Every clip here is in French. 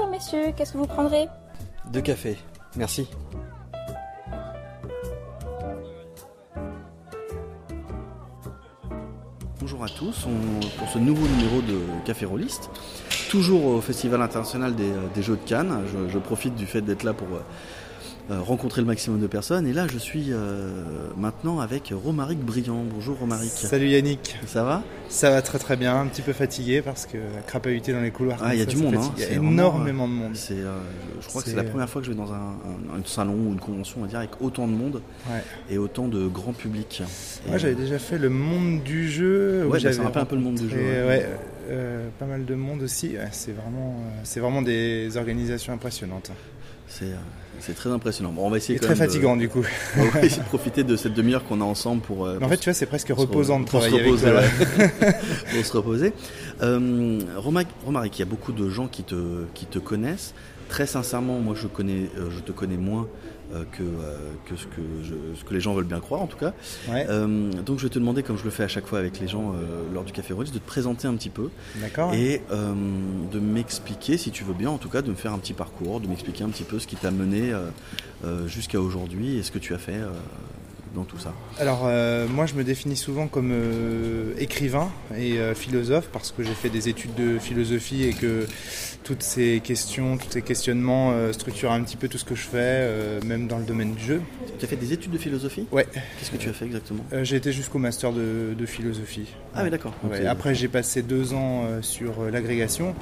Bonjour messieurs, qu'est-ce que vous prendrez? Deux cafés, merci. Bonjour à tous, on- pour ce nouveau numéro de Café Rolliste, toujours au Festival international des, euh, des Jeux de Cannes. Je, je profite du fait d'être là pour euh, rencontrer le maximum de personnes. Et là, je suis euh, maintenant avec Romaric Briand. Bonjour Romaric. Salut Yannick, Ça va? Ça va très très bien, un petit peu fatigué parce que crapahuter dans les couloirs. Ah, il y a du monde, hein. Il y a vraiment, énormément de monde. C'est, euh, je crois que c'est la euh, première fois que je vais dans un, un- un salon ou une convention, on va dire, avec autant de monde Ouais. et autant de grand public. Moi j'avais déjà fait le monde du jeu. Ouais, bah, ça j'avais rappelle un peu le monde du jeu, ouais. euh, pas mal de monde aussi. C'est vraiment, euh, c'est vraiment des organisations impressionnantes. c'est, euh, c'est très impressionnant. Bon, on va essayer quand très même de- fatigant du coup. on va essayer de profiter de cette demi-heure qu'on a ensemble pour. euh, en pour fait tu vois c'est presque reposant de pour se travailler avec reposer, toi. ouais. pour se reposer. Euh, Romaric, il y a beaucoup de gens qui te, qui te connaissent. Très sincèrement, moi je, connais, euh, je te connais moins euh, que, euh, que, ce que je- ce que les gens veulent bien croire en tout cas. Ouais, Euh, donc je vais te demander, comme je le fais à chaque fois avec les gens euh, lors du Café Rollis, de te présenter un petit peu d'accord. et euh, de m'expliquer, si tu veux bien, en tout cas, de me faire un petit parcours, de m'expliquer un petit peu ce qui t'a mené euh, euh, jusqu'à aujourd'hui et ce que tu as fait euh, dans tout ça. Alors euh, moi je me définis souvent comme euh, écrivain et euh, philosophe parce que j'ai fait des études de philosophie et que toutes ces questions, tous ces questionnements euh, structurent un petit peu tout ce que je fais, euh, même dans le domaine du jeu. Tu as fait des études de philosophie? Ouais, Qu'est-ce que tu as fait exactement? Euh, j'ai été jusqu'au master de, de philosophie. Ah oui, d'accord. Ouais, Après j'ai passé deux ans euh, sur euh, l'agrégation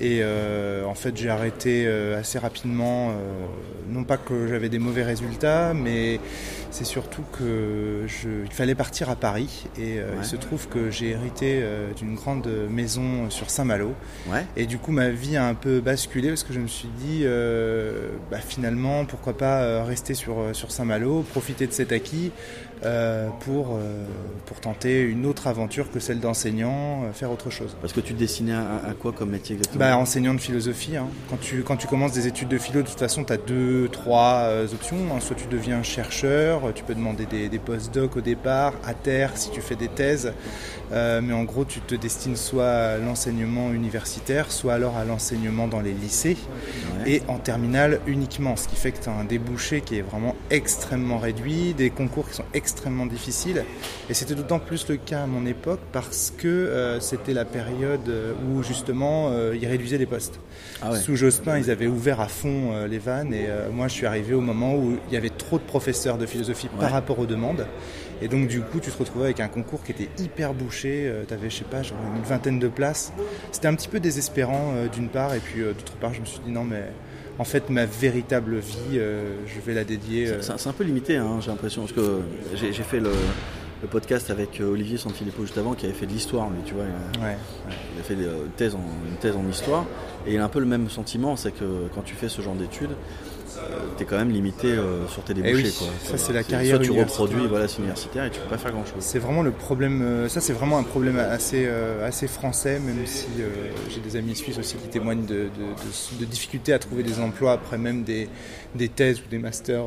et euh, en fait j'ai arrêté euh, assez rapidement, euh, non pas que j'avais des mauvais résultats, mais c'est surtout que je, il fallait partir à Paris et euh, Ouais. il se trouve que j'ai hérité euh, d'une grande maison sur Saint-Malo Ouais. et du coup ma vie a un peu basculé parce que je me suis dit euh, bah, finalement pourquoi pas rester sur, sur Saint-Malo, profiter de cet acquis euh, pour, euh, pour tenter une autre aventure que celle d'enseignant, euh, faire autre chose. Parce que tu te destinais à, à quoi comme métier exactement? Bah, enseignant de philosophie. hein. Quand, tu, quand tu commences des études de philo, de toute façon, tu as deux, trois options. hein. Soit tu deviens chercheur, tu peux demander des, des post-doc au départ, à terre si tu fais des thèses. Mais en gros, tu te destines soit à l'enseignement universitaire, soit alors à l'enseignement dans les lycées Ouais. et en terminale uniquement, ce qui fait que tu as un débouché qui est vraiment extrêmement réduit, des concours qui sont extrêmement difficiles. Et c'était d'autant plus le cas à mon époque parce que euh, c'était la période euh, où justement euh, ils réduisaient les postes. Ah ouais. Sous Jospin, ils avaient ouvert à fond euh, les vannes et moi je suis arrivé au moment où il y avait trop de professeurs de philosophie Ouais. par rapport aux demandes. Et donc du coup, tu te retrouvais avec un concours qui était hyper bouché. tu avais, je sais pas, genre une vingtaine de places. C'était un petit peu désespérant d'une part, et puis d'autre part, je me suis dit non mais en fait ma véritable vie, euh, je vais la dédier. euh, C'est un peu limité, hein, j'ai l'impression, parce que j'ai fait le, le podcast avec euh, Olivier Sanfilippo juste avant, qui avait fait de l'histoire, lui, tu vois. Il a, ouais. il a fait en, une thèse en histoire, et il a un peu le même sentiment, c'est que quand tu fais ce genre d'études, tu es quand même limité euh, sur tes débouchés. Eh oui, quoi. ça, c'est la Soit carrière tu universitaire. reproduis, voilà, c'est universitaire, et tu peux pas faire grand-chose. C'est vraiment le problème. euh, ça, c'est vraiment un problème assez, euh, assez français, même si j'ai des amis suisses aussi qui témoignent de, de, de- de difficultés à trouver des emplois après même des, des thèses ou des masters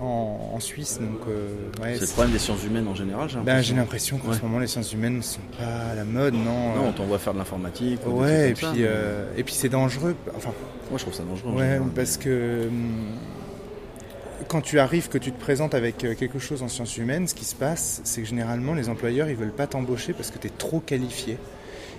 en, en Suisse. Donc, euh, ouais, C'est le problème des sciences humaines en général, j'ai ben, l'impression. j'ai l'impression qu'en Ouais. ce moment, les sciences humaines ne sont pas à la mode, non Non, euh, on t'envoie faire de l'informatique. ou Ouais, et puis, ça, euh, et puis c'est dangereux. Enfin, Moi, je trouve ça dangereux. en Ouais, général. parce que hum, quand tu arrives, que tu te présentes avec euh, quelque chose en sciences humaines, ce qui se passe, c'est que généralement les employeurs ils veulent pas t'embaucher parce que tu es trop qualifié.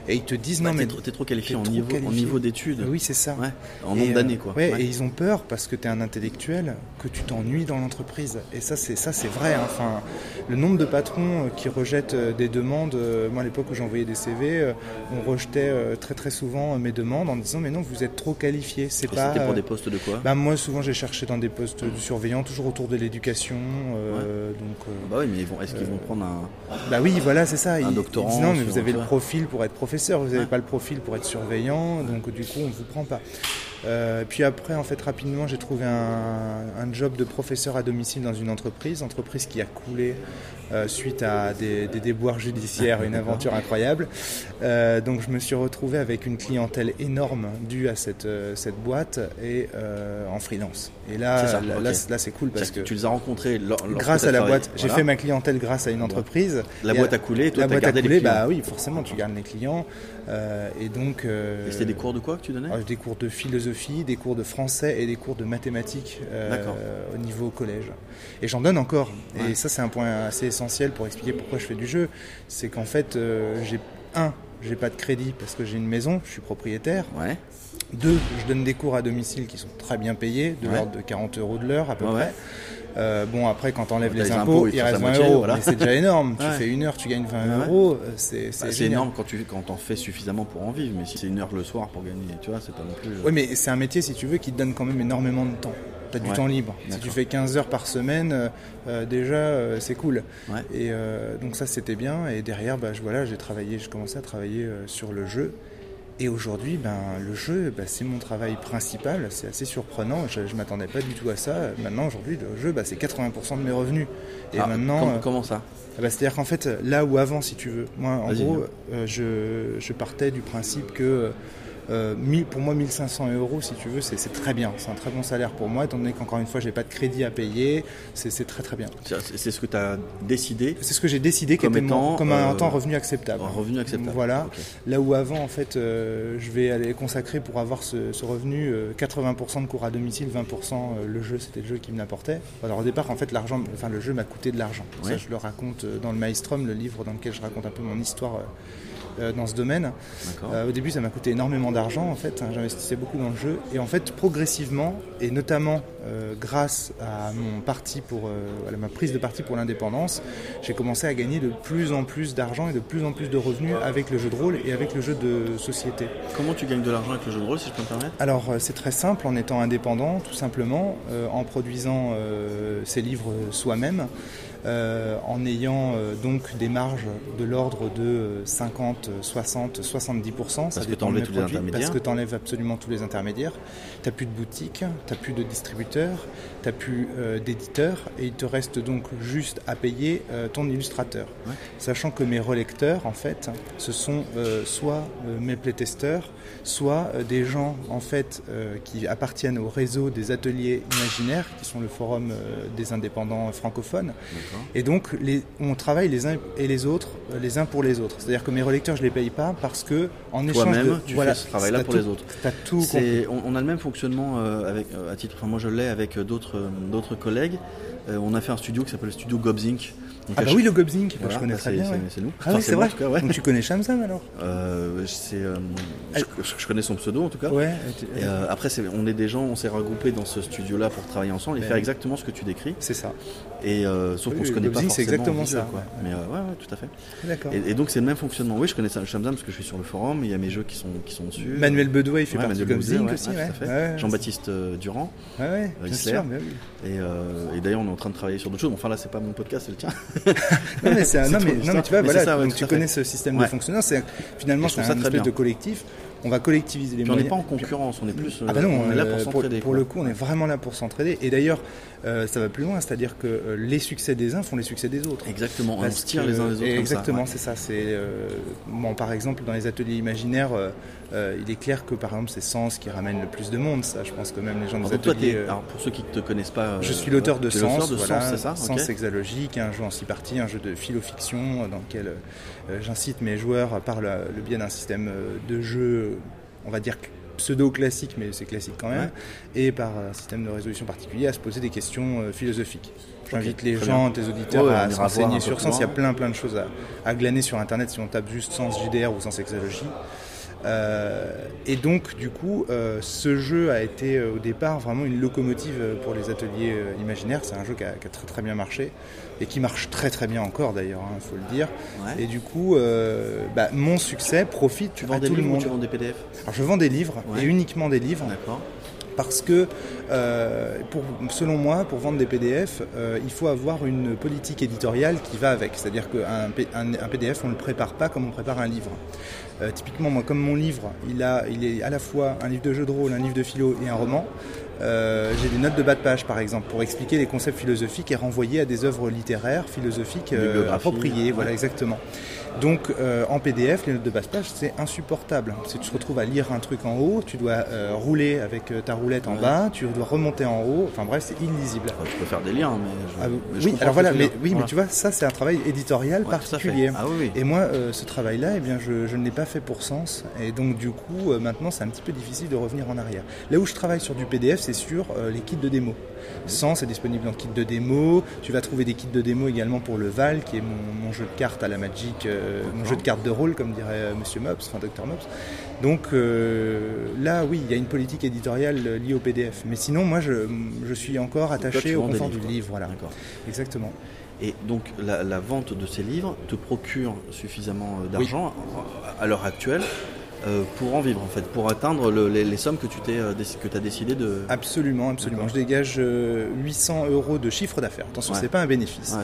Et ils te disent Bah, non t'es mais t'es trop qualifié en trop niveau, en qualifié. niveau d'études. oui c'est ça. Ouais, en nombre euh, d'années, quoi. ouais, Ouais. Et ils ont peur parce que tu es un intellectuel, que tu t'ennuies dans l'entreprise. Et ça, c'est ça, c'est vrai. hein. Enfin, le nombre de patrons euh, qui rejettent euh, des demandes. Moi, à l'époque où j'envoyais des CV, on rejetait très très souvent mes demandes en disant mais non, vous êtes trop qualifié. C'est pas. c'était pour des postes de quoi? bah, moi, souvent, j'ai cherché dans des postes de surveillant, toujours autour de l'éducation. euh, Donc, Bah oui, mais est-ce qu'ils vont prendre un. bah oui, voilà, c'est ça. Ils, doctorant ils disent non, mais vous avez le profil pour être professeur, vous n'avez pas le profil pour être surveillant, donc du coup, on ne vous prend pas. Euh, puis après, en fait, rapidement, j'ai trouvé un, un, job de professeur à domicile dans une entreprise, entreprise qui a coulé euh, suite à des, des, déboires judiciaires, une aventure incroyable. Euh, donc je me suis retrouvé avec une clientèle énorme due à cette, euh, cette boîte et en freelance. Et là, ça, là, ok. là, là, c'est cool parce que tu les as rencontrés lors- grâce à la travaillé. boîte, j'ai Voilà. fait ma clientèle grâce à une entreprise. La boîte a coulé, toi la boîte a coulé, les bah oui, forcément, tu gardes les clients. Euh, et donc. euh, c'était des cours de quoi que tu donnais des cours de philosophie, des cours de français et des cours de mathématiques euh, au niveau collège. Et j'en donne encore. Ouais. Et ça, c'est un point assez essentiel pour expliquer pourquoi je fais du jeu. C'est qu'en fait, euh, j'ai un, j'ai pas de crédit parce que j'ai une maison, je suis propriétaire. Ouais. Deux, je donne des cours à domicile qui sont très bien payés, de Ouais. l'ordre de 40 euros de l'heure à peu Ouais, près. Euh, bon, après, quand t'enlèves T'as les impôts, il te reste restent 20 à moitié, euros. voilà. C'est déjà énorme. Tu fais une heure, tu gagnes 20 Ouais, ouais. euros. euh, C'est Bah, énorme quand tu quand t'en fais suffisamment pour en vivre, mais si c'est une heure le soir pour gagner, tu vois, c'est pas non plus. euh, Oui, mais c'est un métier, si tu veux, qui te donne quand même énormément de temps. Tu as du Ouais. temps libre. Si tu fais 15 heures par semaine, euh, déjà, euh, c'est cool. Ouais. Et euh, donc ça, c'était bien. Et derrière, bah, je, voilà, j'ai travaillé, j'ai commencé à travailler euh, sur le jeu. Et aujourd'hui, ben, le jeu, bah, c'est mon travail principal. C'est assez surprenant. Je ne m'attendais pas du tout à ça. Maintenant, aujourd'hui, le jeu, bah, c'est 80% de mes revenus. Et Ah, maintenant, com- euh, comment ça? Ah bah, C'est-à-dire qu'en fait, là où avant, si tu veux, moi, en gros, euh, je, je partais du principe que euh, 1000 pour moi, 1500 euros, si tu veux, c'est très bien. C'est un très bon salaire pour moi, étant donné qu'encore une fois, j'ai pas de crédit à payer. C'est très très bien. C'est ce que tu as décidé, C'est ce que j'ai décidé Comme comme, étant, comme un euh, temps revenu acceptable. un revenu acceptable. Voilà. Là où avant, en fait, euh, je vais aller consacrer pour avoir ce, ce revenu euh, 80% de cours à domicile, 20% euh, le jeu, c'était le jeu qui me l'apportait. Alors au départ, en fait, l'argent, enfin le jeu m'a coûté de l'argent. Ouais. Ça, je le raconte dans le Maelstrom, le livre dans lequel je raconte un peu mon histoire. euh, euh, dans ce domaine. Euh, au début, ça m'a coûté énormément d'argent en fait. J'investissais beaucoup dans le jeu et en fait, progressivement et notamment euh, grâce à mon parti pour euh, à ma prise de parti pour l'indépendance, j'ai commencé à gagner de plus en plus d'argent et de plus en plus de revenus avec le jeu de rôle et avec le jeu de société. Comment tu gagnes de l'argent avec le jeu de rôle, si je peux me permettre? Alors euh, c'est très simple en étant indépendant, tout simplement, euh, en produisant euh, ses livres soi-même, euh, en ayant euh, donc des marges de l'ordre de euh, 50, 60, 70%. ça Parce que les produits, intermédiaires. Parce que tu enlèves absolument tous les intermédiaires. Tu plus de boutique, tu plus de distributeur, tu plus euh, d'éditeur, et il te reste donc juste à payer euh, ton illustrateur. Ouais. Sachant que mes relecteurs, en fait, ce sont euh, soit mes playtesters, soit des gens en fait euh, qui appartiennent au réseau des ateliers imaginaires, qui sont le forum des indépendants francophones. Et donc les, on travaille les uns et les autres, euh, les uns pour les autres. C'est-à-dire que mes relecteurs, je les paye pas parce que en échange Toi-même, de tu fais ce travail-là pour tout- les autres. Tout On, on a le même fonctionnement euh, avec, euh, à titre, enfin moi je l'ai avec d'autres collègues. On a fait un studio qui s'appelle le studio Gobzink. Donc, Ah bah oui, le Gobzink, voilà, je connais bah, très c'est- bien. c'est- ouais. C'est nous. Ah Enfin, oui, c'est vrai. en tout cas, ouais. Donc tu connais Shamsam alors? Euh, c'est, euh, je, je connais son pseudo en tout cas. Ouais. Et, euh, après, c'est- on est des gens, on s'est regroupés dans ce studio-là pour travailler ensemble et Ouais. faire exactement ce que tu décris. C'est ça. Et sauf Oui, qu'on se connaît pas Gobzink, c'est forcément. exactement visuel, ça, quoi. Mais ouais, tout à fait. D'accord. Et, et donc c'est le même fonctionnement. Oui, je connais Shamsam parce que je suis sur le forum. Il y a mes jeux qui sont qui sont dessus. Manuel Bedoya, il fait partie Bouzet, Gobzink aussi. Jean-Baptiste Durand. Ouais, bien sûr, et d'ailleurs, on est en train de travailler sur d'autres choses. Enfin là, c'est pas mon podcast, c'est le tien. Non mais, c'est un- non, mais, non, mais tu vois, Mais voilà, c'est ça, ouais, donc tu fait. connais ce système Ouais. de fonctionnement. C'est finalement c'est un espèce bien. de collectif. On va collectiviser les Puis on n'est moyens. pas en concurrence, on est plus. Ah bah non, on est là euh, pour s'entraider. Pour, le coup, on est vraiment là pour s'entraider. Et d'ailleurs, euh, ça va plus loin, c'est-à-dire que euh, les succès des uns font les succès des autres. Exactement, on se tire que- les uns les autres. comme Exactement, c'est ça. C'est euh, bon, par exemple dans les ateliers imaginaires, il est clair que par exemple c'est Sens qui ramène le plus de monde. Ça, je pense que même les gens des toi, ateliers. euh, alors, pour ceux qui ne te connaissent pas, je suis l'auteur de Sens, de voilà, Sens, ça Sens hexalogique, un jeu en six parties, un jeu de philo-fiction dans lequel j'incite mes joueurs par le, le biais d'un système euh, de jeu, on va dire pseudo-classique, mais c'est classique quand même, et par un système de résolution particulier à se poser des questions euh, philosophiques. J'invite les très gens, tes auditeurs, Ouais, à s'enseigner sur Sens. Il y a plein plein de choses à, à glaner sur Internet si on tape juste Sens JDR ou Sens hexalogie. Euh, et donc, du coup, euh, ce jeu a été euh, au départ vraiment une locomotive pour les ateliers imaginaires. C'est un jeu qui a, qui a très très bien marché et qui marche très très bien encore d'ailleurs, il faut le dire. Ouais. Et du coup, bah, mon succès profite Tu à vends des tout le ou monde. tu vends des PDF Alors, je vends des livres Ouais. et uniquement des livres D'accord. Parce que, euh, pour, selon moi, pour vendre des PDF, euh, il faut avoir une politique éditoriale qui va avec. C'est-à-dire qu'un un, un PDF, on ne le prépare pas comme on prépare un livre. Euh, typiquement, moi, comme mon livre, il, a, il est à la fois un livre de jeu de rôle, un livre de philo et un roman. Euh, j'ai des notes de bas de page, par exemple, pour expliquer les concepts philosophiques et renvoyer à des œuvres littéraires, philosophiques euh, appropriées. Voilà, exactement. Donc euh, en PDF, les notes de bas de page, c'est insupportable. Si tu te retrouves à lire un truc en haut, tu dois euh, rouler avec euh, ta roulette en Ouais. bas, tu dois remonter en haut. Enfin bref, c'est illisible. Enfin, tu peux faire des liens, mais. je- Ah, mais je oui, alors voilà, mais oui, mais tu vois, ça c'est un travail éditorial Ouais, particulier. Ah oui. Et moi, euh, ce travail-là, eh bien, je, je ne l'ai pas fait pour sens. Et donc, du coup, euh, maintenant, c'est un petit peu difficile de revenir en arrière. Là où je travaille sur du PDF, c'est sur les kits de démo. Sens est disponible en kit de démo. Tu vas trouver des kits de démo également pour le Val, qui est mon, mon jeu de cartes à la Magic, euh, mon jeu de cartes de rôle, comme dirait euh, Monsieur Mops, enfin Dr Mops. Donc euh, là, oui, il y a une politique éditoriale liée au PDF. Mais sinon, moi, je, je suis encore attaché au confort du livre. Voilà, exactement. Et donc la, la vente de ces livres te procure suffisamment d'argent à l'heure actuelle euh, pour en vivre en fait, pour atteindre le- les, les sommes que tu t'es, euh, que as décidé de. Absolument, absolument. Je dégage euh, 800 euros de chiffre d'affaires. Attention, Ouais. c'est pas un bénéfice. Ouais,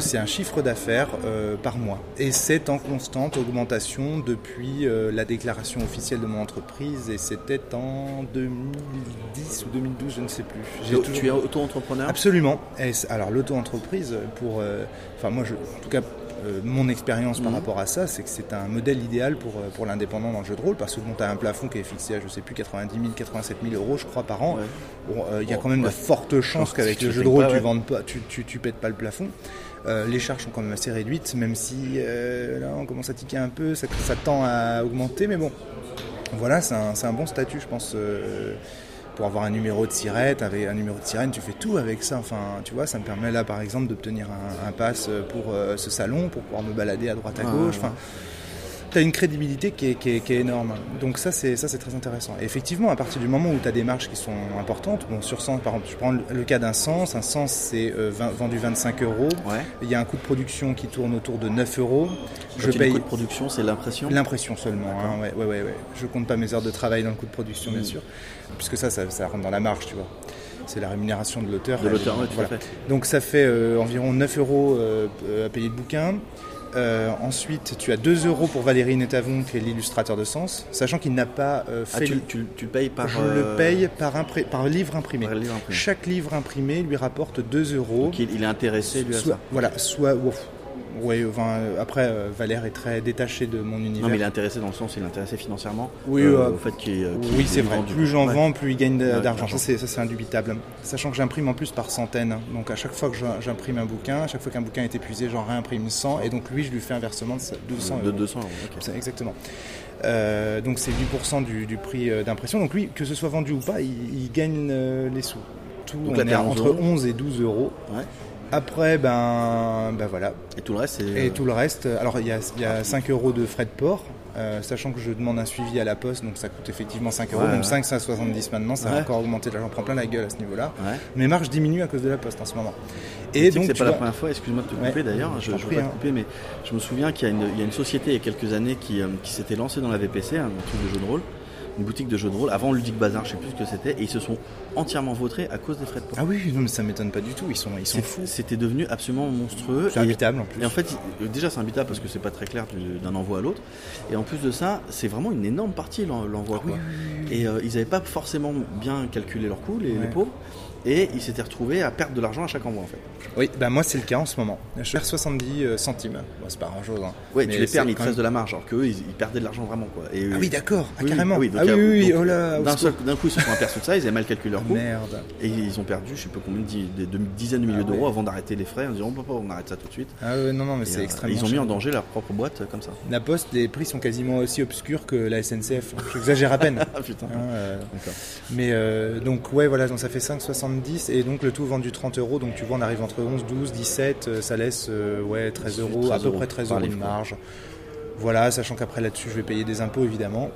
c'est un chiffre d'affaires. euh, par mois. Et c'est en constante augmentation depuis euh, la déclaration officielle de mon entreprise. Et c'était en 2010 ou 2012, je ne sais plus. Tu- toujours- Tu es auto-entrepreneur? Absolument. Et alors l'auto-entreprise, pour, euh, enfin moi, je, en tout cas, euh, mon expérience par Mhm. rapport à ça, c'est que c'est un modèle idéal pour, euh, pour l'indépendant dans le jeu de rôle, parce que bon, tu as un plafond qui est fixé à, je sais plus, 90 000, 87 000 euros, je crois, par an. Ouais. Bon, euh, il y a quand même de fortes chances qu'avec le jeu de rôle, pas, tu ouais. vendes pas, tu, tu, tu pètes pas le plafond. Euh, les charges sont quand même assez réduites, même si là on commence à tiquer un peu, ça, ça tend à augmenter, mais bon, voilà, c'est un, c'est un bon statut, je pense. Pour avoir un numéro de sirène, avec un numéro de sirène, tu fais tout avec ça. Enfin, tu vois, ça me permet là, par exemple, d'obtenir un, un pass pour euh, ce salon, pour pouvoir me balader à droite à gauche. Enfin, tu as une crédibilité qui est, qui est- qui est énorme. Donc ça, c'est ça, c'est très intéressant. Et effectivement, à partir du moment où tu as des marges qui sont importantes, bon, sur 100, par exemple, je prends le, le cas d'un sens, un sens, c'est euh, 20 vendu 25 euros. Ouais. Il y a un coût de production qui tourne autour de 9 euros. Je paye coût de production, c'est l'impression? L'impression seulement, hein, ouais, ouais, ouais, ouais. Je compte pas mes heures de travail dans le coût de production, bien Mm. sûr, puisque ça, ça, ça rentre dans la marge, tu vois. C'est la rémunération de l'auteur. De l'auteur, Voilà. fait. Donc ça fait euh, environ 9 euros euh, à payer le bouquin. Euh, ensuite, tu as 2 euros pour Valérie Netavon, qui est l'illustrateur de Sens, sachant qu'il n'a pas euh, Ah, fait. tu, tu, payes par. je euh, le paye par, livre imprimé. par livre imprimé. Chaque livre imprimé lui rapporte 2 euros. Donc, il, il est intéressé lui à soit, ça. Voilà, soit. ouf. Enfin, euh, après, euh, Valère est très détaché de mon univers. Non, mais il est intéressé dans le sens, il est intéressé financièrement. Oui, euh, au fait qu'il Oui, c'est vrai. vendu. Plus j'en vends, plus il gagne de- d'argent. Ça, c'est indubitable. Sachant que j'imprime en plus par centaines. Donc, à chaque fois que j'im- j'imprime un bouquin, à chaque fois qu'un bouquin est épuisé, j'en réimprime 100. Et donc, lui, je lui fais un versement de 200 de euros. 200 euros. Exactement. Euh, donc, c'est 8% du, du prix d'impression. Donc, lui, que ce soit vendu ou pas, il, il gagne les sous. Tout, Donc on là, est t'es à à 11 entre euros. 11 et 12 euros. Ouais. Après, ben, ben voilà, Et tout le reste, et tout le reste, alors il y a, y a 5 euros de frais de port, euh, sachant que je demande un suivi à la poste, donc ça coûte effectivement 5 euros, Ouais, même ouais. 5, 5,70 maintenant, ça Ouais. a encore augmenté, là j'en prends plein la gueule à ce niveau-là. Ouais. Mes marges diminuent à cause de la poste en ce moment. Et donc, c'est pas la première fois, excuse-moi de te couper Ouais, d'ailleurs, je je prie, pas te hein. couper, mais je me souviens qu'il y, a une- il y a une société il y a quelques années qui, euh, qui s'était lancée dans la VPC, un truc de jeu de rôle, une boutique de jeux de rôle, avant Ludic Bazar, je sais plus ce que c'était, et ils se sont entièrement vautrés à cause des frais de port. Ah oui, non, mais ça m'étonne pas du tout, ils sont, ils sont fous. C'était devenu absolument monstrueux. C'est imbitable en plus. Et en fait, il- déjà c'est imbitable parce que c'est pas très clair du- d'un envoi à l'autre. Et en plus de ça, c'est vraiment une énorme partie l'en- l'envoi. Ah oui, quoi. oui, oui, oui. Et euh, ils n'avaient pas forcément bien calculé leurs coûts, les, pauvres. Et ils s'étaient retrouvés à perdre de l'argent à chaque envoi en fait. Oui, bah moi c'est le cas en ce moment. Je perds 70 euh, centimes. Bon, c'est pas grand chose. Hein. Mais tu les perds, mais ils te restent de la marge. Alors qu'eux, ils, ils perdaient de l'argent vraiment. Quoi. Et, Ah oui, d'accord, Oui, oui, carrément. oui, donc ah oui, oui, oui, oh D'un coup, ils se sont aperçus de ça, ils avaient mal calculé leurs Ah, coûts. Merde. Et ils ont perdu, je sais pas combien, de, de- de dizaines de milliers Ah ouais. d'euros avant d'arrêter les frais en disant, oh, on arrête ça tout de suite. Ah ouais, non, non, mais c'est euh, extrêmement. ils ont mis en danger leur propre boîte euh, comme ça. La Poste, les prix sont quasiment aussi obscurs que la SNCF. J'exagère à peine. Ah putain. Hein, D'accord. mais donc ouais voilà donc ça fait 5,70 et donc le tout vendu 30 euros donc tu vois on arrive entre 11, 12, 17 euh, ça laisse euh, ouais 13 euros à 13 peu euros près 13 par euros de marge. Voilà sachant qu'après là-dessus je vais payer des impôts évidemment.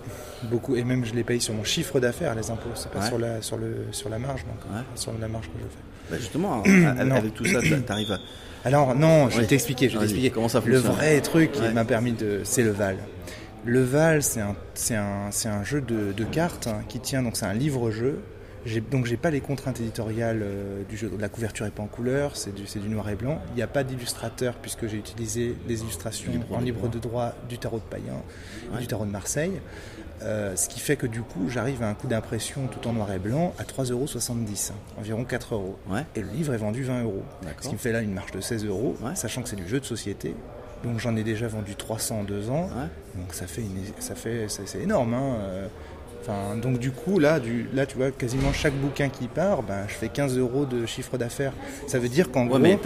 Beaucoup et même je les paye sur mon chiffre d'affaires les impôts. C'est pas Ouais. sur la sur le sur la marge donc Ouais. sur la marge que je fais. Bah, justement, avec tout ça, t'a- t'arrives à. alors non je vais t'expliquer je vais t'expliquer. comment ça le fonctionne vrai truc qui m'a permis de c'est le Val. Le Val c'est un un un jeu de, de cartes hein, qui tient donc c'est un livre-jeu donc j'ai pas les contraintes éditoriales euh, du jeu. La couverture est pas en couleur, c'est du, noir et blanc. Il n'y a pas d'illustrateur puisque j'ai utilisé les illustrations Libre en libre de droit du tarot de Payen, Ouais. du tarot de Marseille. Euh, ce qui fait que du coup j'arrive à un coût d'impression tout en noir et blanc à 3,70€, environ 4 euros. Ouais. Et le livre est vendu 20 euros. Ce qui me fait là une marge de 16 euros, Ouais. sachant que c'est du jeu de société. Donc j'en ai déjà vendu 300 en deux ans. Donc ça fait, une, ça fait c'est, c'est énorme. hein. Enfin, donc du coup, là, du, là, tu vois, quasiment chaque bouquin qui part, ben, je fais 15 euros de chiffre d'affaires. Ça veut dire qu'en Ouais, gros, mais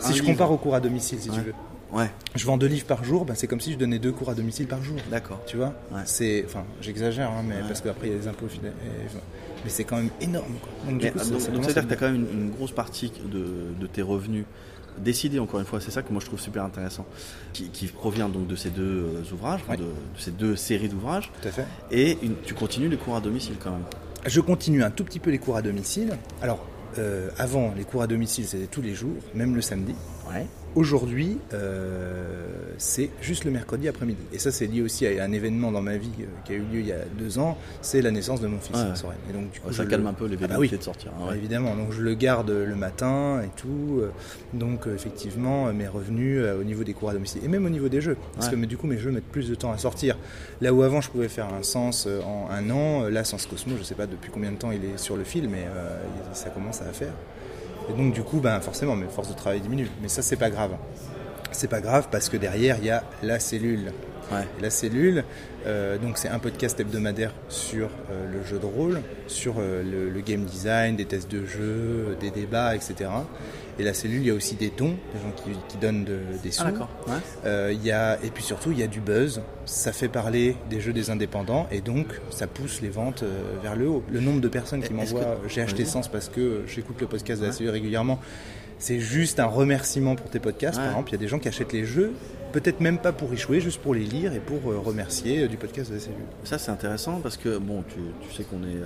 si je livre. compare au cours à domicile, si Ouais. tu veux, Ouais, je vends deux livres par jour, ben, c'est comme si je donnais deux cours à domicile par jour. d'accord. Tu vois? Ouais. C'est, enfin, j'exagère, hein, mais Ouais. parce qu'après il y a les impôts, et- mais c'est quand même énorme. Quoi. Donc, Mais, coup, ça- donc, ça donc, commence c'est-à-dire à que tu as quand même une, une grosse partie de, de tes revenus décidés, encore une fois, c'est ça que moi je trouve super intéressant, qui, qui provient donc de ces deux euh, ouvrages, de, de ces deux séries d'ouvrages, Tout à fait. et une- tu continues les cours à domicile quand même. Je continue un tout petit peu les cours à domicile. Alors, euh, avant, les cours à domicile, c'était tous les jours, même le samedi. Ouais. Aujourd'hui, euh, c'est juste le mercredi après-midi. Et ça, c'est lié aussi à un événement dans ma vie euh, qui a eu lieu il y a deux ans. C'est la naissance de mon fils, Ouais. Soren. Et donc, du coup, ça calme le- un peu les Ah bah oui. de sortir. hein, ouais. Évidemment, donc je le garde le matin et tout. euh, Donc effectivement, mes revenus au niveau des cours à domicile et même au niveau des jeux, parce que mais, du coup mes jeux mettent plus de temps à sortir. Là où avant je pouvais faire un sens en un an, là Sens Cosmo, je sais pas depuis combien de temps il est sur le fil, mais euh, ça commence à faire. Et donc du coup, ben forcément, mes forces de travail diminuent. Mais ça c'est pas grave. C'est pas grave parce que derrière il y a la cellule. Ouais. La cellule, euh, donc c'est un podcast hebdomadaire sur euh, le jeu de rôle, sur euh, le, le game design, des tests de jeu, des débats, etc. Et la cellule, il y a aussi des dons, des gens qui, qui donnent de- des sous. Ah. Ouais. Euh, il y a, et puis surtout, il y a du buzz. Ça fait parler des jeux des indépendants et donc ça pousse les ventes euh, vers le haut. Le nombre de personnes qui m'envoient que- euh, j'ai acheté. Sens parce que j'écoute le podcast de la cellule régulièrement. C'est juste un remerciement pour tes podcasts. Ouais. Par exemple, il y a des gens qui achètent les jeux, peut-être même pas pour y jouer, juste pour les lire et pour remercier du podcast de la cellule. Ça c'est intéressant parce que bon, tu, tu sais qu'on est.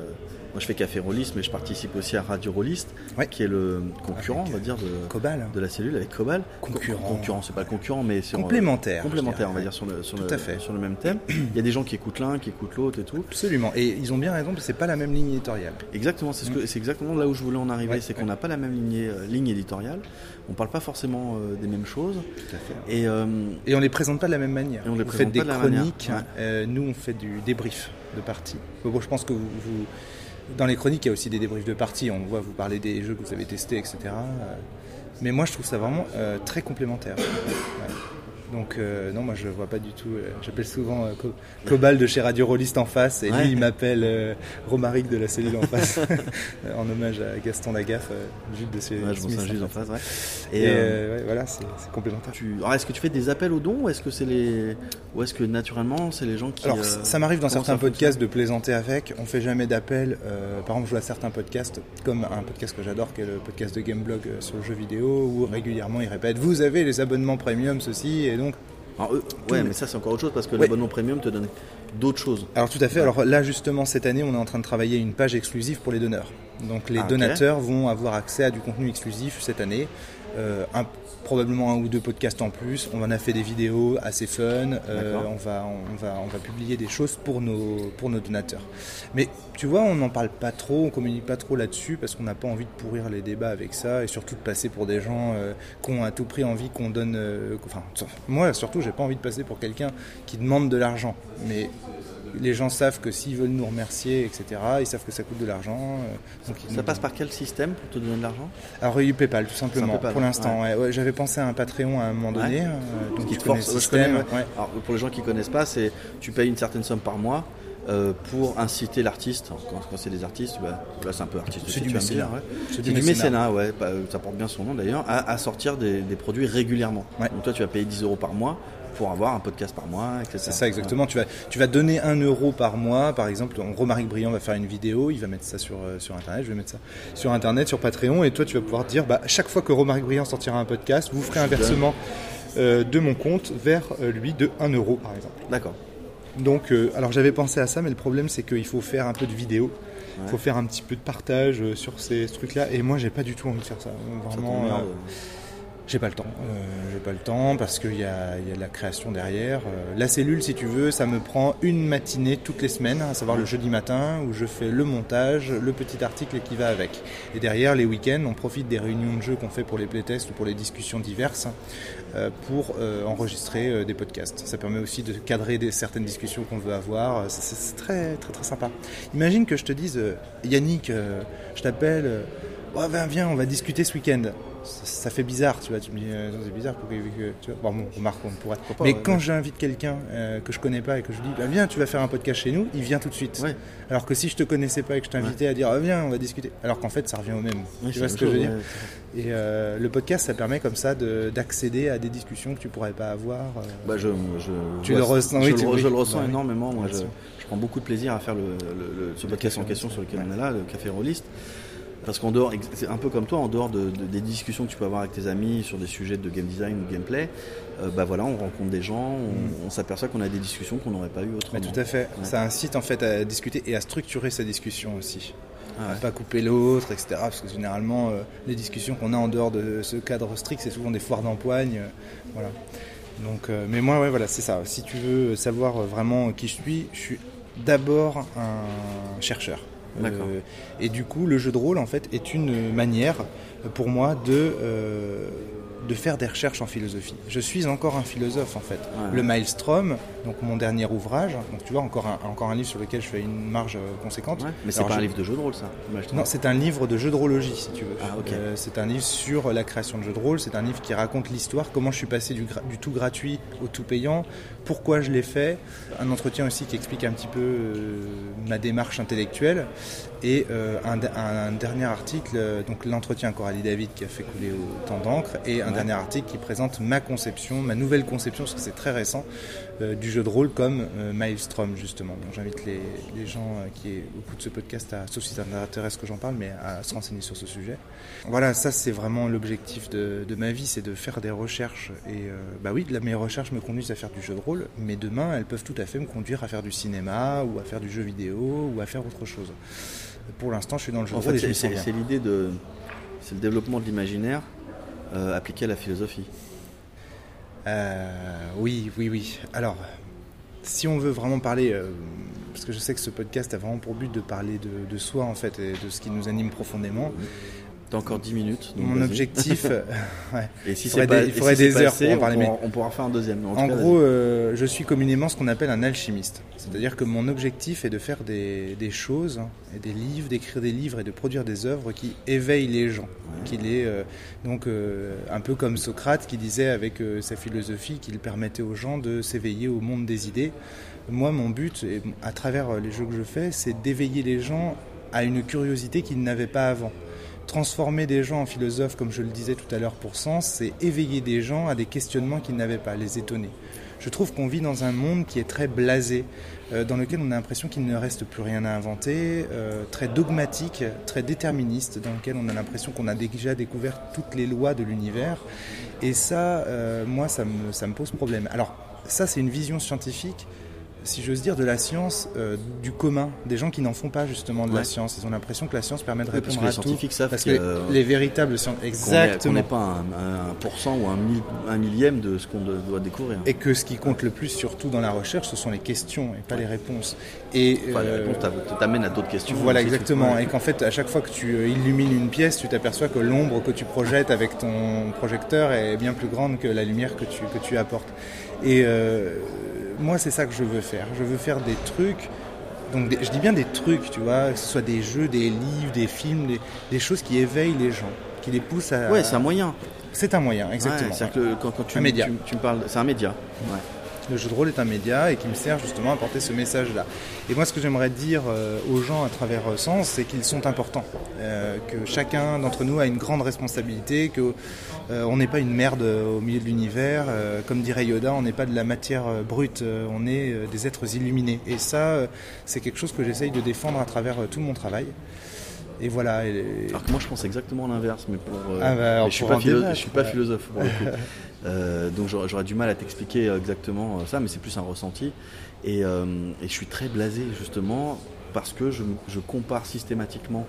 moi je fais Café Rolliste, mais je participe aussi à Radio Rolliste, Ouais. qui est le concurrent, Avec, on va dire, de, Cobal. de la cellule avec Cobal. Concurrent. Co- Concurrent, c'est pas le concurrent, mais euh, Complémentaire. complémentaire, on va dire, sur le, sur, Tout le, à fait. sur le même thème. Il y a des gens qui écoutent l'un, qui écoutent l'autre et tout. Absolument. Et ils ont bien raison, parce que c'est pas la même ligne éditoriale. Exactement, c'est ce c'est exactement là où je voulais en arriver, Ouais, c'est qu'on n'a pas la même ligne, euh, ligne éditoriale, on parle pas forcément euh, des mêmes choses, Tout à fait. et euh, Et on les présente pas de la même manière. Et on les vous présente faites des pas de la manière, chroniques. ouais. nous, on fait du débrief de partie. Bon, je pense que vous, vous- dans les chroniques, il y a aussi des débriefs de partie. On voit vous parler des jeux que vous avez testés, etc. Euh, Mais moi, je trouve ça vraiment euh, très complémentaire. Donc, euh, non, moi, je vois pas du tout. euh, J'appelle souvent euh, Co- Cobal de chez Radio Rolliste en face, et Ouais. lui, il m'appelle euh, Romaric de la cellule en face, en hommage à Gaston Lagaffe, Jules de chez ouais, Smith en juste en face. face. Ouais. Et, voilà, c'est complémentaire. tu- alors, est-ce que tu fais des appels aux dons ou est-ce que c'est les, ou est-ce que naturellement c'est les gens qui Alors, ça m'arrive dans certains podcasts de plaisanter avec. On fait jamais d'appel. Par exemple, je vois certains podcasts, comme un podcast que j'adore, qui est le podcast de Gameblog sur le jeu vidéo, où régulièrement ils répètent Vous avez les abonnements premium, ceci, et donc. Alors, Tous ouais, mais ça c'est encore autre chose parce que Ouais. l'abonnement premium te donne d'autres choses. Alors, tout à fait. Alors là, justement, cette année, on est en train de travailler une page exclusive pour les donneurs. Donc, les Ah, donateurs vont avoir accès à du contenu exclusif cette année. Euh, un- probablement un ou deux podcasts en plus. On en a fait des vidéos assez fun. Euh, on, va, on, va, on va publier des choses pour nos, pour nos donateurs. Mais tu vois, on n'en parle pas trop, on communique pas trop là-dessus parce qu'on n'a pas envie de pourrir les débats avec ça et surtout de passer pour des gens euh, qui ont à tout prix envie qu'on donne. euh, enfin, moi surtout, j'ai pas envie de passer pour quelqu'un qui demande de l'argent. Mais les gens savent que s'ils veulent nous remercier, etc., ils savent que ça coûte de l'argent. euh, Ça nous passe par quel système pour te donner de l'argent? Alors, il y a eu PayPal, tout simplement, PayPal, pour l'instant. ouais. Ouais, J'avais pensé à un Patreon à un moment donné. Euh, donc, qui te force connais, système. Alors pour les gens qui connaissent pas, c'est tu payes une certaine somme par mois euh, pour inciter l'artiste. Quand, quand c'est des artistes, bah, là c'est un peu artiste. C'est du ouais. Du du mécénat. mécénat, ouais, bah, ça porte bien son nom d'ailleurs, à, à sortir des, des produits régulièrement. Ouais. Donc toi tu vas payer 10 euros par mois pour avoir un podcast par mois, etc. C'est ça exactement. Tu vas, tu vas donner un euro par mois, par exemple. Romaric Briand va faire une vidéo, il va mettre ça sur, euh, sur internet. Je vais mettre ça sur internet, sur Patreon, et toi tu vas pouvoir dire, bah, chaque fois que Romaric Briand sortira un podcast, vous ferez un versement euh, de mon compte vers euh, lui de 1 euro, par exemple. D'accord. Donc, euh, alors j'avais pensé à ça, mais le problème c'est qu'il faut faire un peu de vidéo. Il Ouais. faut faire un petit peu de partage sur ces trucs-là, et moi j'ai pas du tout envie de faire ça. Ça Vraiment, euh, J'ai pas le temps. Euh, j'ai pas le temps parce qu'il y a, de la création derrière. Euh, la cellule, si tu veux, ça me prend une matinée toutes les semaines, à savoir le jeudi matin, où je fais le montage, le petit article qui va avec. Et derrière, les week-ends, on profite des réunions de jeu qu'on fait pour les playtests ou pour les discussions diverses euh, pour enregistrer des podcasts. Ça permet aussi de cadrer certaines discussions qu'on veut avoir. C'est, très, très, très sympa. Imagine que je te dise, Yannick, je t'appelle. viens, viens, on va discuter ce week-end. Ça, ça fait bizarre, tu vois. Tu me dis, euh, c'est bizarre, pourquoi que, tu vois. Bon, bon, remarque, on pourrait. Pourquoi Mais quand ouais. j'invite quelqu'un euh, que je connais pas et que je lui dis, bah, viens, tu vas faire un podcast chez nous, il vient tout de suite. Ouais. Alors que si je te connaissais pas et que je t'invitais à dire, Ah, viens, on va discuter. Alors qu'en fait, ça revient au même. Tu vois ce que je veux dire. Et euh, le podcast, ça permet comme ça de- d'accéder à des discussions que tu pourrais pas avoir. euh. Bah, je, je, Tu vois- le ressens, je, oui, le tu- re- je le ressens énormément. Moi, je, je prends beaucoup de plaisir à faire le, le- le- ce podcast en question sur lequel on est là, le Café Rolliste. Parce qu'en dehors, c'est un peu comme toi, en dehors de, de- des discussions que tu peux avoir avec tes amis sur des sujets de game design ou gameplay, euh, bah voilà, on rencontre des gens, on, on s'aperçoit qu'on a des discussions qu'on n'aurait pas eues autrement. tout à fait. Ouais. Ça incite en fait à discuter et à structurer sa discussion aussi. Ah À ouais. pas couper l'autre, etc. Parce que généralement, euh, les discussions qu'on a en dehors de ce cadre strict, c'est souvent des foires d'empoigne. euh, voilà. Donc, euh, mais moi, ouais, voilà, c'est ça. Si tu veux savoir vraiment qui je suis, je suis d'abord un chercheur. Euh, et du coup, le jeu de rôle, en fait, est une manière pour moi de, euh, de faire des recherches en philosophie. Je suis encore un philosophe, en fait. Ouais. Le Maelstrom, donc mon dernier ouvrage, donc tu vois, encore un, encore un livre sur lequel je fais une marge euh, conséquente. Ouais, mais c'est pas un livre de jeu de rôle, ça. Non, c'est un livre de jeu de rôlegie, si tu veux. Ah. Euh, c'est un livre sur la création de jeux de rôle. C'est un livre qui raconte l'histoire, comment je suis passé du, tout gratuit au tout payant, pourquoi je l'ai fait. Un entretien aussi qui explique un petit peu euh, ma démarche intellectuelle. Et euh, un, de- un- un dernier article, donc l'entretien Coralie David qui a fait couler autant d'encre, et un Ouais. dernier article qui présente ma conception, ma nouvelle conception, parce que c'est très récent, euh, du jeu de rôle comme euh, Maelstrom, justement. Donc j'invite les, les gens euh, qui écoutent ce podcast, à, sauf si ça intéresse que j'en parle, mais à se renseigner sur ce sujet. Voilà, ça c'est vraiment l'objectif de, de ma vie, c'est de faire des recherches. Et euh, bah oui, là, mes recherches me conduisent à faire du jeu de rôle, mais demain elles peuvent tout à fait me conduire à faire du cinéma, ou à faire du jeu vidéo, ou à faire autre chose. Pour l'instant, je suis dans le jeu En de rôle fait, c'est l'idée de. C'est le développement de l'imaginaire euh, appliqué à la philosophie. Euh, oui, oui, oui. Alors, si on veut vraiment parler, euh, parce que je sais que ce podcast a vraiment pour but de parler de, de soi en fait et de ce qui nous anime profondément. T'as encore 10 minutes. donc Mon objectif, ouais. Et si il faudrait pas, des- il si heures assez, pour en on parler, mais- on pourra faire un deuxième. en En tout cas, gros, euh, je suis communément ce qu'on appelle un alchimiste. C'est-à-dire que mon objectif est de faire des, des choses, et des livres, d'écrire des livres et de produire des œuvres qui éveillent les gens. Qui les, euh, donc, euh, un peu comme Socrate qui disait avec sa philosophie qu'il permettait aux gens de s'éveiller au monde des idées. Moi, mon but, et à travers les jeux que je fais, c'est d'éveiller les gens à une curiosité qu'ils n'avaient pas avant. Transformer des gens en philosophes, comme je le disais tout à l'heure pour Sens, c'est éveiller des gens à des questionnements qu'ils n'avaient pas, les étonner. Je trouve qu'on vit dans un monde qui est très blasé, euh, dans lequel on a l'impression qu'il ne reste plus rien à inventer, euh, très dogmatique, très déterministe, dans lequel on a l'impression qu'on a déjà découvert toutes les lois de l'univers. Et ça, euh, moi, ça me, ça me pose problème. Alors, ça, c'est une vision scientifique si j'ose dire, de la science euh, du commun, des gens qui n'en font pas justement de la science. Ils ont l'impression que la science permet de Oui, parce répondre que les à tout. scientifiques savent Parce que, euh, les véritables scientifiques, exactement. Qu'on n'est pas un, un- pourcent ou un, mille- un millième de ce qu'on doit découvrir. Et que ce qui compte le plus, surtout dans la recherche, ce sont les questions et pas les réponses. Et Enfin, la euh, réponse t'a- t'amène à d'autres questions. Voilà, exactement. Et qu'en fait, à chaque fois que tu illumines une pièce, tu t'aperçois que l'ombre que tu projettes avec ton projecteur est bien plus grande que la lumière que tu, que tu apportes. Et euh, moi, c'est ça que je veux faire. Je veux faire des trucs. Donc, des- je dis bien des trucs, tu vois, que ce soit des jeux, des livres, des films, des, des choses qui éveillent les gens, qui les poussent à. Ouais, c'est un moyen. C'est un moyen, exactement. Ouais, que quand, quand tu, Un média. tu, tu me parles, c'est un média. Ouais. Le jeu de rôle est un média et qui me sert justement à porter ce message-là. Et moi, ce que j'aimerais dire euh, aux gens à travers euh, Sens, c'est qu'ils sont importants, Euh, que chacun d'entre nous a une grande responsabilité, que on n'est pas une merde au milieu de l'univers. Comme dirait Yoda, on n'est pas de la matière brute, on est des êtres illuminés. Et ça, c'est quelque chose que j'essaye de défendre à travers tout mon travail. Et voilà. et- Alors que moi, je pense exactement l'inverse, mais pour. euh, Ah bah, mais je suis pas, je suis pas philosophe pour le coup. Euh, donc j'aurais du mal à t'expliquer exactement euh, ça, mais c'est plus un ressenti. Et, euh, et je suis très blasé justement parce que je, je compare systématiquement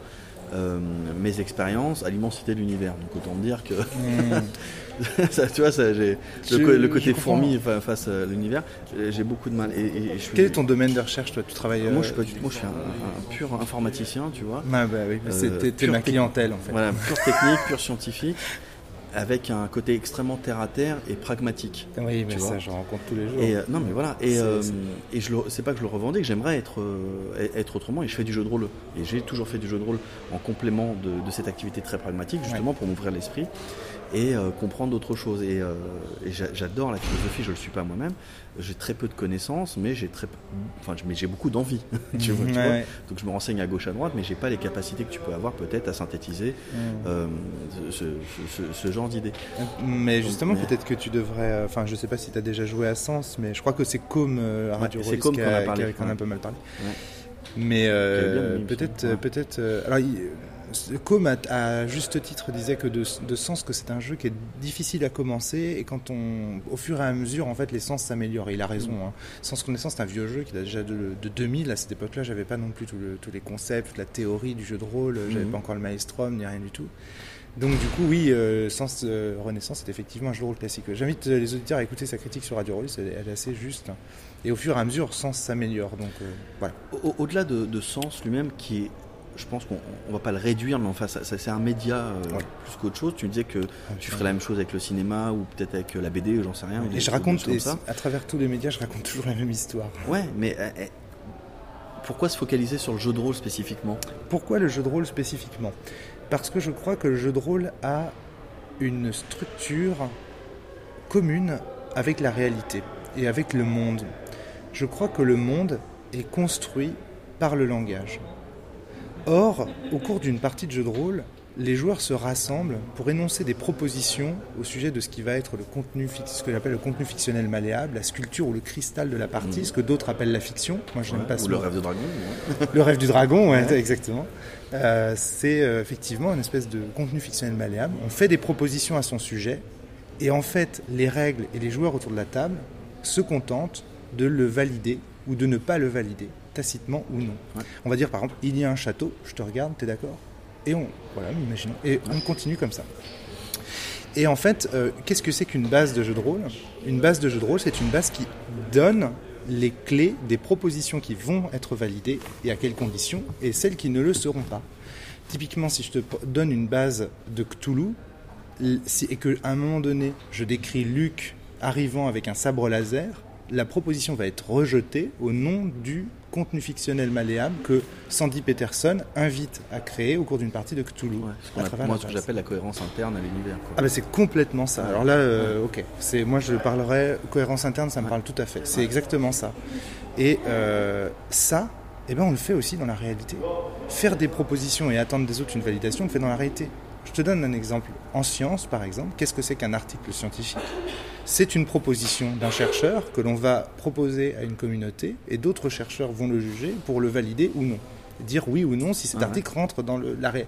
euh, mes expériences à l'immensité de l'univers. Donc autant dire que ça, tu vois, ça, j'ai Je- le, côté fourmi fa- face à l'univers, j'ai- beaucoup de mal. Et, et- et je suis- Quel est ton domaine de recherche, toi? Tu travailles. moi, je suis pas du tout. Moi, je suis un, un pur informaticien, tu vois. Ah bah oui, mais c'est- Euh, t'es- t'es pure ma clientèle en fait. Voilà, pur technique, pur scientifique, avec un côté extrêmement terre à terre et pragmatique. Oui, mais ça, je rencontre tous les jours. Et euh, non, mais voilà. Et, euh, et je c'est pas que je le revendique. J'aimerais être euh, être autrement. Et je fais du jeu de rôle. Et j'ai toujours fait du jeu de rôle en complément de, de cette activité très pragmatique, justement pour m'ouvrir l'esprit et euh, comprendre d'autres choses. Et, euh, et j'adore la philosophie. Je le suis pas moi-même. J'ai très peu de connaissances, mais j'ai très, enfin, mais j'ai beaucoup d'envie. tu vois, tu Ouais, vois. ouais. Donc je me renseigne à gauche à droite, mais j'ai pas les capacités que tu peux avoir peut-être à synthétiser euh, ce, ce- ce- ce genre d'idées. Mais justement, mais- peut-être que tu devrais. Enfin, je sais pas si tu as déjà joué à Sens, mais je crois que c'est Com euh, à Radio Ouais, c'est Rose Com qui qu'on a a- parlé, qu'on un peu mal parlé. Mais peut-être, peut-être. alors, il- ce- Com à, à juste titre disait que de, de Sens que c'est un jeu qui est difficile à commencer et quand on, au fur et à mesure, en fait, les sens s'améliorent. Et il a raison. Mm. Hein. Sens connaissance, c'est un vieux jeu qui date déjà de, de 2000. À cette époque-là, j'avais pas non plus le- tous les concepts, la théorie du jeu de rôle. J'avais Mhm. pas encore le maelstrom ni rien du tout. Donc du coup, oui, euh, Sens euh, Renaissance est effectivement un jeu de rôle classique. J'invite euh, les auditeurs à écouter sa critique sur Radio Rollis, elle, est- elle est assez juste. Et au fur et à mesure, Sens s'améliore. Donc euh, voilà. Au- Au-delà de, de sens lui-même, qui est, je pense qu'on on va pas le réduire, mais enfin, ça, ça- c'est un média euh, Ouais. plus qu'autre chose. Tu me disais que tu ferais la même chose avec le cinéma ou peut-être avec euh, la BD, j'en sais rien. Et je raconte, et ça. à travers tous les médias, je raconte toujours la même histoire. Ouais, mais euh, pourquoi se focaliser sur le jeu de rôle spécifiquement? Pourquoi le jeu de rôle spécifiquement? Parce que je crois que le jeu de rôle a une structure commune avec la réalité et avec le monde. Je crois que le monde est construit par le langage. Or, au cours d'une partie de jeu de rôle, les joueurs se rassemblent pour énoncer des propositions au sujet de ce qui va être le contenu, ce que j'appelle le contenu fictionnel malléable, la sculpture ou le cristal de la partie, Mhm. ce que d'autres appellent la fiction. Moi, je n'aime pas ce Ou le mot. rêve de dragon ouais. Le rêve du dragon, ouais, Ouais. exactement. Euh, c'est euh, effectivement une espèce de contenu fictionnel malléable. On fait des propositions à son sujet, et en fait, les règles et les joueurs autour de la table se contentent de le valider ou de ne pas le valider, tacitement ou non. Ouais. On va dire par exemple, il y a un château, je te regarde, t'es d'accord? Et on, voilà, imaginons, et on continue comme ça. Et en fait, euh, qu'est-ce que c'est qu'une base de jeu de rôle? Une base de jeu de rôle, c'est une base qui donne les clés des propositions qui vont être validées et à quelles conditions, et celles qui ne le seront pas. Typiquement, si je te donne une base de Cthulhu, et qu'à un moment donné, je décris Luc arrivant avec un sabre laser, la proposition va être rejetée au nom du contenu fictionnel malléable que Sandy Peterson invite à créer au cours d'une partie de Cthulhu. Ouais, ce à moi, ce que j'appelle la cohérence interne à l'univers. Ah bah c'est complètement ça. Alors là, euh, ok, c'est moi je parlerai cohérence interne, ça me parle tout à fait. C'est exactement ça. Et euh, ça, eh ben on le fait aussi dans la réalité. Faire des propositions et attendre des autres une validation, on le fait dans la réalité. Je te donne un exemple. En science, par exemple, qu'est-ce que c'est qu'un article scientifique? C'est une proposition d'un chercheur que l'on va proposer à une communauté et d'autres chercheurs vont le juger pour le valider ou non. Dire oui ou non si cet Ah article rentre dans le, la ré-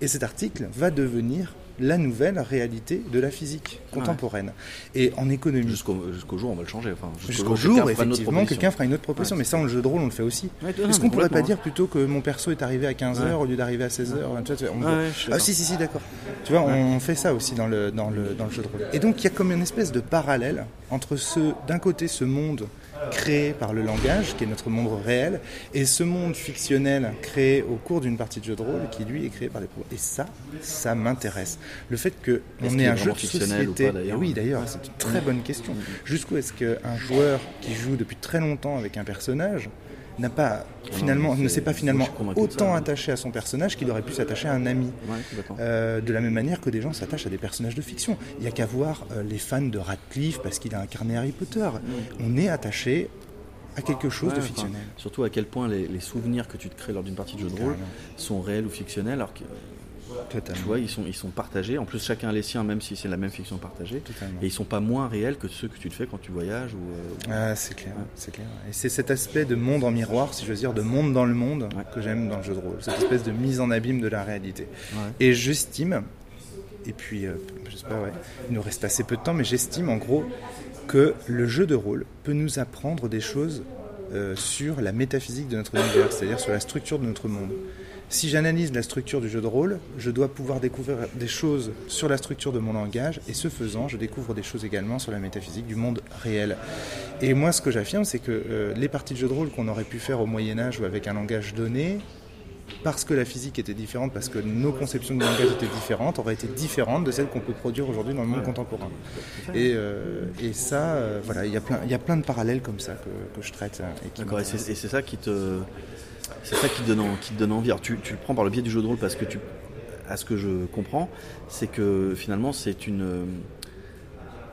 Et cet article va devenir la nouvelle réalité de la physique contemporaine. Et en économie, Jusqu'au jusqu'au jour, on va le changer. Enfin, jusqu'au jour, effectivement, quelqu'un fera une autre proposition. Ouais, mais ça, en jeu de rôle, on le fait aussi. Ouais, Est-ce qu'on pourrait pas dire plutôt que mon perso est arrivé à 15h Ouais. au lieu d'arriver à 16h tu vois, tu vois, on- Ouais, ouais, je suis Ah si, si, si, d'accord. Tu vois, on fait ça aussi dans le, dans, le, dans le jeu de rôle. Et donc, il y a comme une espèce de parallèle entre ce, d'un côté, ce monde créé par le langage, qui est notre monde réel, et ce monde fictionnel créé au cours d'une partie de jeu de rôle, qui lui est créé par les pro. Et ça, ça m'intéresse. Le fait que on qu'il ait est un jeu de société. pas, Et oui, d'ailleurs, c'est une très bonne question. Jusqu'où est-ce qu'un joueur qui joue depuis très longtemps avec un personnage n'a pas finalement, mais ne s'est pas finalement ça, autant attaché à son personnage qu'il aurait pu s'attacher à un ami. Ouais. Euh, de la même manière que des gens s'attachent à des personnages de fiction. Il n'y a qu'à voir euh, les fans de Radcliffe parce qu'il a incarné Harry Potter. On est attaché à quelque chose Ouais, de enfin, fictionnel. surtout à quel point les, les souvenirs que tu te crées lors d'une partie de jeu de rôle sont réels ou fictionnels, alors que Totalement. tu vois, ils sont, ils sont partagés. En plus, chacun a les siens, même si c'est la même fiction partagée. Totalement. Et ils sont pas moins réels que ceux que tu te fais quand tu voyages ou. euh, Ah, c'est clair, c'est clair. Et c'est cet aspect de monde en miroir, si je veux dire, de monde dans le monde, Ouais. que j'aime dans le jeu de rôle. Cette espèce de mise en abîme de la réalité. Ouais. Et j'estime, et puis, euh, je sais pas, ouais, il nous reste assez peu de temps, mais j'estime en gros que le jeu de rôle peut nous apprendre des choses euh, sur la métaphysique de notre univers, c'est-à-dire sur la structure de notre monde. Si j'analyse la structure du jeu de rôle, je dois pouvoir découvrir des choses sur la structure de mon langage, et ce faisant, je découvre des choses également sur la métaphysique du monde réel. Et moi, ce que j'affirme, c'est que euh, les parties de jeu de rôle qu'on aurait pu faire au Moyen Âge ou avec un langage donné, parce que la physique était différente, parce que nos conceptions du langage étaient différentes, auraient été différentes de celles qu'on peut produire aujourd'hui dans le monde contemporain. Et, euh, et ça, euh, voilà, il y, a plein, de parallèles comme ça que, que je traite. hein, Et D'accord, et c'est ça qui te, c'est ça qui te donne, qui donne envie. Alors, tu, tu le prends par le biais du jeu de rôle parce que tu, à ce que je comprends, c'est que finalement c'est une, euh,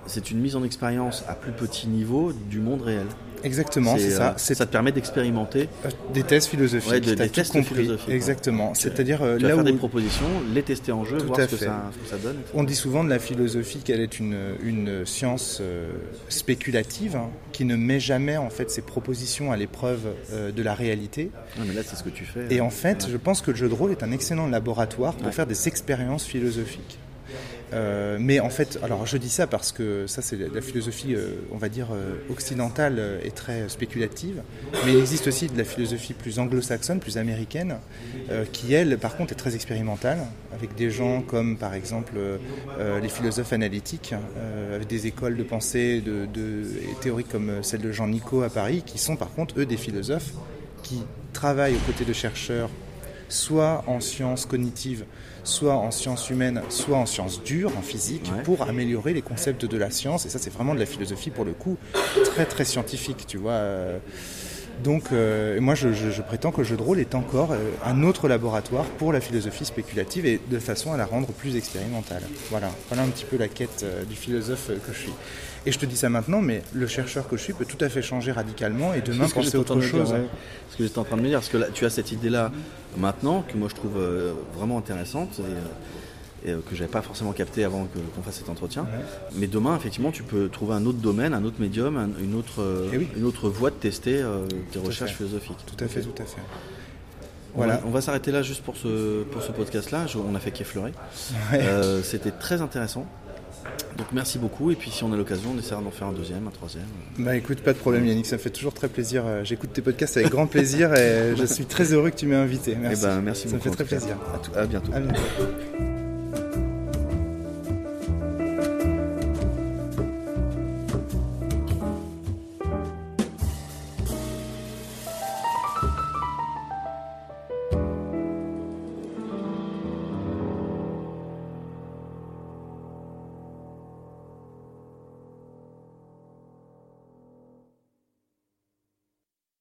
c'est une mise en expérience à plus petit niveau du monde réel. Exactement, c'est euh, ça. C'est ça te permet d'expérimenter. euh, des thèses philosophiques. Ouais, de- des tests compris. philosophiques, ouais. Exactement. C'est-à-dire euh, là faire où des propositions, les tester en jeu, Tout voir à ce que, ça, ce que ça donne. etc. On dit souvent de la philosophie qu'elle est une, une science euh, spéculative hein, qui ne met jamais en fait ses propositions à l'épreuve euh, de la réalité. Ouais, mais là, c'est ce que tu fais. Et euh, en fait, ouais. je pense que le jeu de rôle est un excellent laboratoire pour faire des expériences philosophiques. Euh, mais en fait, alors je dis ça parce que ça c'est la philosophie, euh, on va dire euh, occidentale et très spéculative, mais il existe aussi de la philosophie plus anglo-saxonne, plus américaine, qui elle, par contre, est très expérimentale, avec des gens comme par exemple les philosophes analytiques, avec des écoles de pensée de, de, et théoriques comme celle de Jean Nicot à Paris, qui sont par contre eux des philosophes qui travaillent aux côtés de chercheurs soit en sciences cognitives, soit en sciences humaines, soit en sciences dures, en physique, Ouais. pour améliorer les concepts de la science. Et ça, c'est vraiment de la philosophie, pour le coup, très très scientifique, tu vois. euh. Donc, euh, moi, je, je- je prétends que le jeu de rôle est encore euh, un autre laboratoire pour la philosophie spéculative et de façon à la rendre plus expérimentale. Voilà, voilà un petit peu la quête euh, du philosophe que je suis. Et je te dis ça maintenant, mais le chercheur que je suis peut tout à fait changer radicalement et demain penser autre chose. ouais. Ce que j'étais en train de me dire, parce que là, tu as cette idée-là maintenant que moi je trouve euh, vraiment intéressante et, euh, et, euh, que j'avais pas forcément capté avant qu'on fasse cet entretien. Mais demain, effectivement, tu peux trouver un autre domaine, un autre médium, un- une autre, euh, Eh oui. une autre voie de tester euh, tes recherches philosophiques. Tout à fait, tout à fait. Voilà. On va, s'arrêter là juste pour ce, pour ce podcast-là. On a fait qu'effleurer. Ouais. Euh, C'était très intéressant. Donc merci beaucoup. Et puis si on a l'occasion, on essaiera d'en faire un deuxième, un troisième. Bah écoute, pas de problème Yannick, ça me fait toujours très plaisir. Euh, J'écoute tes podcasts avec grand plaisir et je suis très heureux que tu m'aies invité. Merci. Eh ben, merci Ça me beaucoup. fait très en tout cas. plaisir. À tout- à bientôt. À bientôt.